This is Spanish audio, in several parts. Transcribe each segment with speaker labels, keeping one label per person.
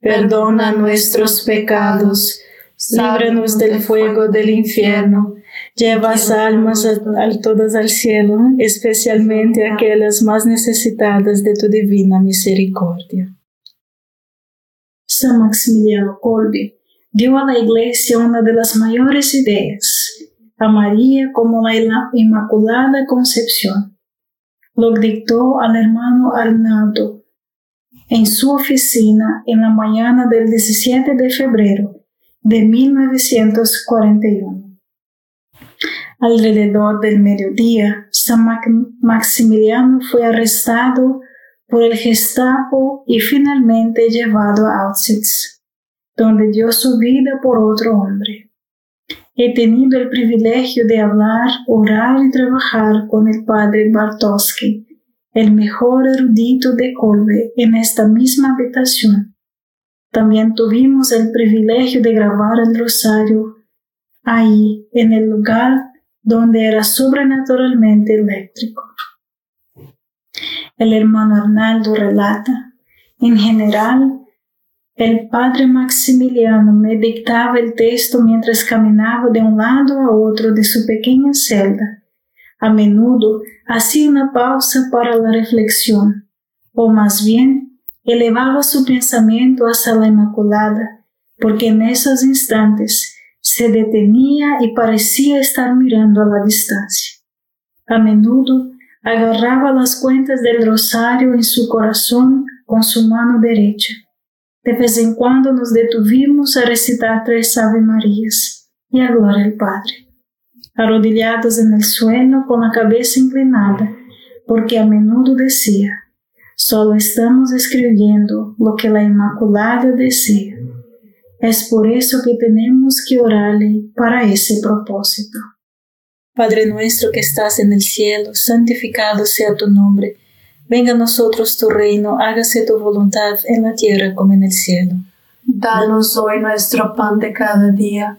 Speaker 1: perdona nuestros pecados, líbranos del fuego del infierno, lleva almas a, todas al cielo, especialmente aquellas más necesitadas de tu divina misericordia. San Maximiliano Kolbe dio a la Iglesia una de las mayores ideas, a María como la Inmaculada Concepción. Lo dictó al hermano Arnaldo en su oficina en la mañana del 17 de febrero de 1941. Alrededor del mediodía, San Maximiliano fue arrestado por el Gestapo y finalmente llevado a Auschwitz, donde dio su vida por otro hombre. He tenido el privilegio de hablar, orar y trabajar con el padre Bartowski el mejor erudito de Colbe en esta misma habitación. También tuvimos el privilegio de grabar el rosario ahí, en el lugar donde era sobrenaturalmente eléctrico. El hermano Arnaldo relata, en general, el padre Maximiliano me dictaba el texto mientras caminaba de un lado a otro de su pequeña celda a menudo hacía una pausa para la reflexión, o más bien elevaba su pensamiento hacia la Inmaculada, porque en esos instantes se detenía y parecía estar mirando a la distancia. A menudo agarraba las cuentas del rosario en su corazón con su mano derecha, De vez en cuando nos detuvimos a recitar tres Ave Marías y a al Padre, arrodillados en el suelo con la cabeza inclinada, porque a menudo decía, solo estamos escribiendo lo que la Inmaculada decía. Es por eso que tenemos que orarle para ese propósito. Padre nuestro que estás en el cielo, santificado sea tu nombre Venga a nosotros tu reino, hágase tu voluntad en la tierra como en el cielo.
Speaker 2: Danos hoy nuestro pan de cada día,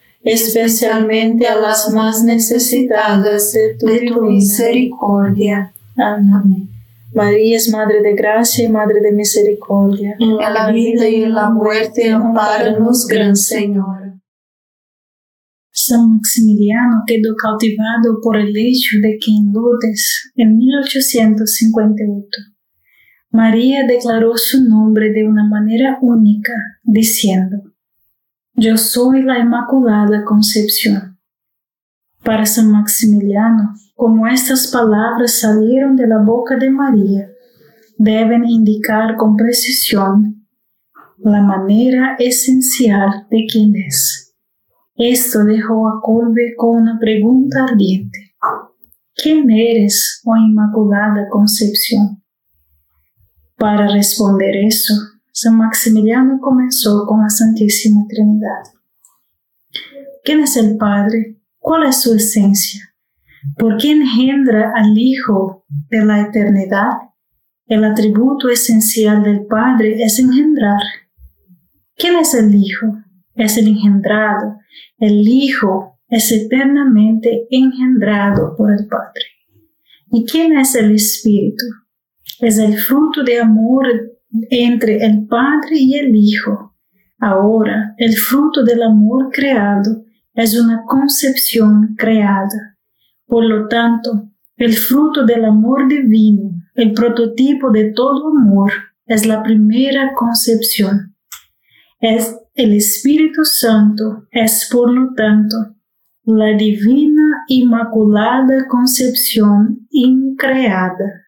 Speaker 1: especialmente a las más necesitadas de tu, misericordia. Amén. María es Madre de Gracia y Madre de Misericordia.
Speaker 2: En la vida y en la muerte, amparanos, Gran Señor.
Speaker 1: San Maximiliano quedó cautivado por el hecho de que en Lourdes, en 1858, María declaró su nombre de una manera única, diciendo, Yo soy la Inmaculada Concepción. Para San Maximiliano, como estas palabras salieron de la boca de María, deben indicar con precisión la manera esencial de quién es.
Speaker 3: Esto dejó a Colbe con una pregunta ardiente. ¿Quién eres, oh Inmaculada Concepción? Para responder eso, San Maximiliano comenzó con la Santísima Trinidad. ¿Quién es el Padre? ¿Cuál es su esencia? ¿Por qué engendra al Hijo de la eternidad? El atributo esencial del Padre es engendrar. ¿Quién es el Hijo? Es el engendrado. El Hijo es eternamente engendrado por el Padre. ¿Y quién es el Espíritu? Es el fruto de amor entre el Padre y el Hijo. Ahora, el fruto del amor creado es una concepción creada. Por lo tanto, el fruto del amor divino, el prototipo de todo amor, es la primera concepción. Es el Espíritu Santo, es por lo tanto la divina inmaculada concepción increada.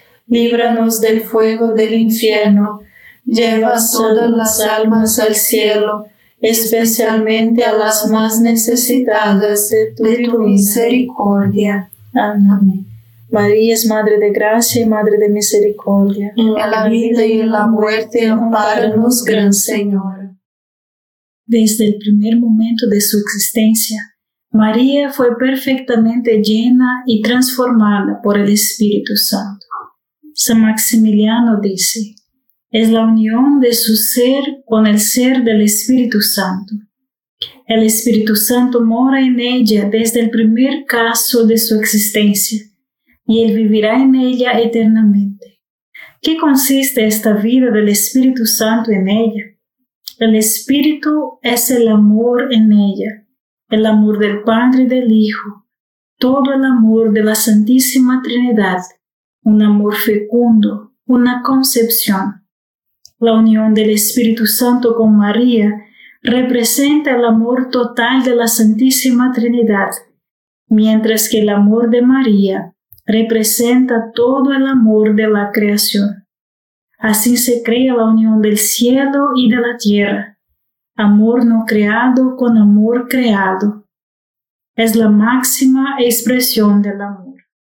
Speaker 1: líbranos del fuego del infierno, lleva todas las almas al cielo, especialmente a las más necesitadas de tu, misericordia. Amén. María es Madre de Gracia y Madre de Misericordia.
Speaker 2: En la vida y en la muerte, amparanos, Gran Señor.
Speaker 1: Desde el primer momento de su existencia, María fue perfectamente llena y transformada por el Espíritu Santo. San Maximiliano dice, es la unión de su ser con el ser del Espíritu Santo. El Espíritu Santo mora en ella desde el primer caso de su existencia y Él vivirá en ella eternamente. ¿Qué consiste esta vida del Espíritu Santo en ella? El Espíritu es el amor en ella, el amor del Padre y del Hijo, todo el amor de la Santísima Trinidad, un amor fecundo, una concepción la unión del Espíritu Santo con María representa el amor total de la Santísima Trinidad, mientras que el amor de María representa todo el amor de la creación. Así se crea la unión del cielo y de la tierra, amor no creado con amor creado. Es la máxima expresión del amor.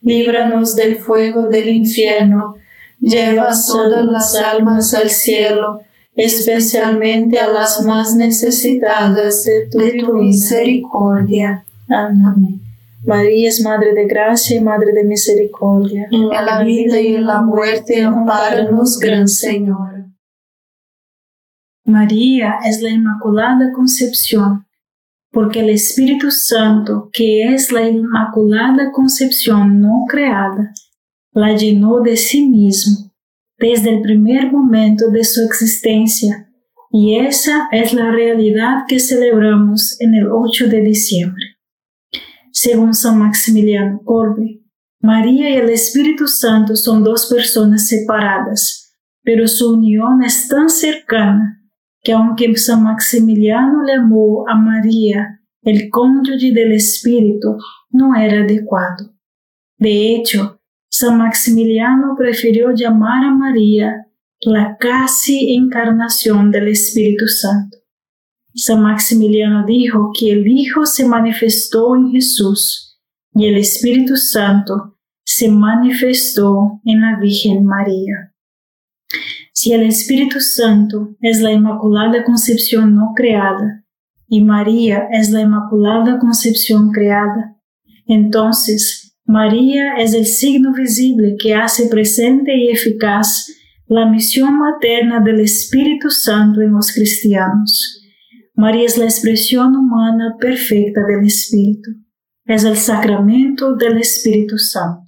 Speaker 1: líbranos del fuego del infierno, lleva todas las almas al cielo, especialmente a las más necesitadas de tu, misericordia. Amén. María es Madre de Gracia y Madre de Misericordia.
Speaker 2: En la vida y en la muerte, amparanos, Gran Señor.
Speaker 1: María es la Inmaculada Concepción, porque el Espíritu Santo, que es la Inmaculada Concepción no creada, la llenó de sí mismo desde el primer momento de su existencia, y esa es la realidad que celebramos en el 8 de diciembre. Según San Maximiliano Kolbe, María y el Espíritu Santo son dos personas separadas, pero su unión es tan cercana que aunque San Maximiliano llamó a María el cónyuge del Espíritu, no era adecuado. De hecho, San Maximiliano prefirió llamar a María la casi encarnación del Espíritu Santo. San Maximiliano dijo que el Hijo se manifestó en Jesús y el Espíritu Santo se manifestó en la Virgen María. Si el Espíritu Santo es la Inmaculada Concepción no creada y María es la Inmaculada Concepción creada, entonces María es el signo visible que hace presente y eficaz la misión materna del Espíritu Santo en los cristianos. María es la expresión humana perfecta del Espíritu. Es el sacramento del Espíritu Santo.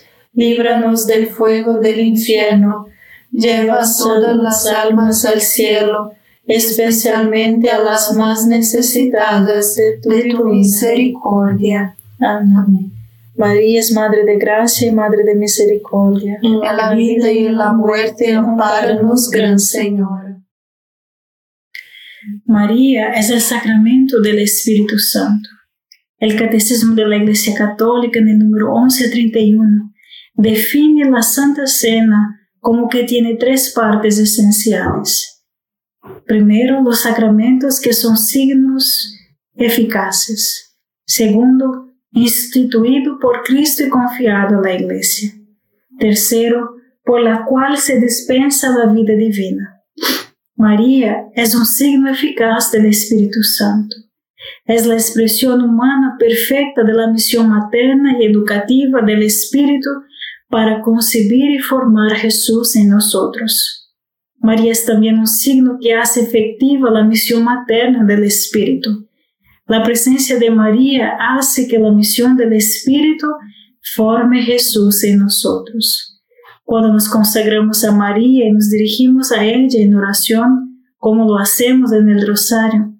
Speaker 1: líbranos del fuego del infierno, lleva todas las almas al cielo, especialmente a las más necesitadas de tu, misericordia. Amén. María es Madre de Gracia y Madre de Misericordia.
Speaker 2: En la vida y en la muerte, amparanos, Gran Señor.
Speaker 1: María es el sacramento del Espíritu Santo. El Catecismo de la Iglesia Católica en el número 1131 define la Santa Cena como que tiene tres partes esenciales. Primero, los sacramentos que son signos eficaces. Segundo, instituido por Cristo y confiado a la Iglesia. Tercero, por la cual se dispensa la vida divina. María es un signo eficaz del Espíritu Santo. Es la expresión humana perfecta de la misión materna y educativa del Espíritu para concebir y formar Jesús en nosotros. María es también un signo que hace efectiva la misión materna del Espíritu la presencia de María hace que la misión del Espíritu forme Jesús en nosotros. Cuando nos consagramos a María y nos dirigimos a ella en oración, como lo hacemos en el rosario,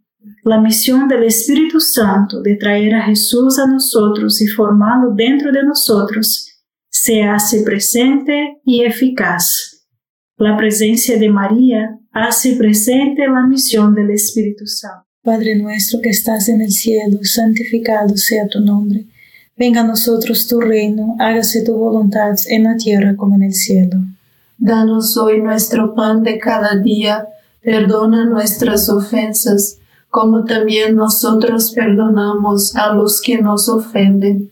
Speaker 1: la misión del Espíritu Santo de traer a Jesús a nosotros y formarlo dentro de nosotros se hace presente y eficaz. La presencia de María hace presente la misión del Espíritu Santo. Padre nuestro que estás en el cielo, santificado sea tu nombre. Venga a nosotros tu reino, hágase tu voluntad en la tierra como en el cielo.
Speaker 2: Danos hoy nuestro pan de cada día, perdona nuestras ofensas, como también nosotros perdonamos a los que nos ofenden.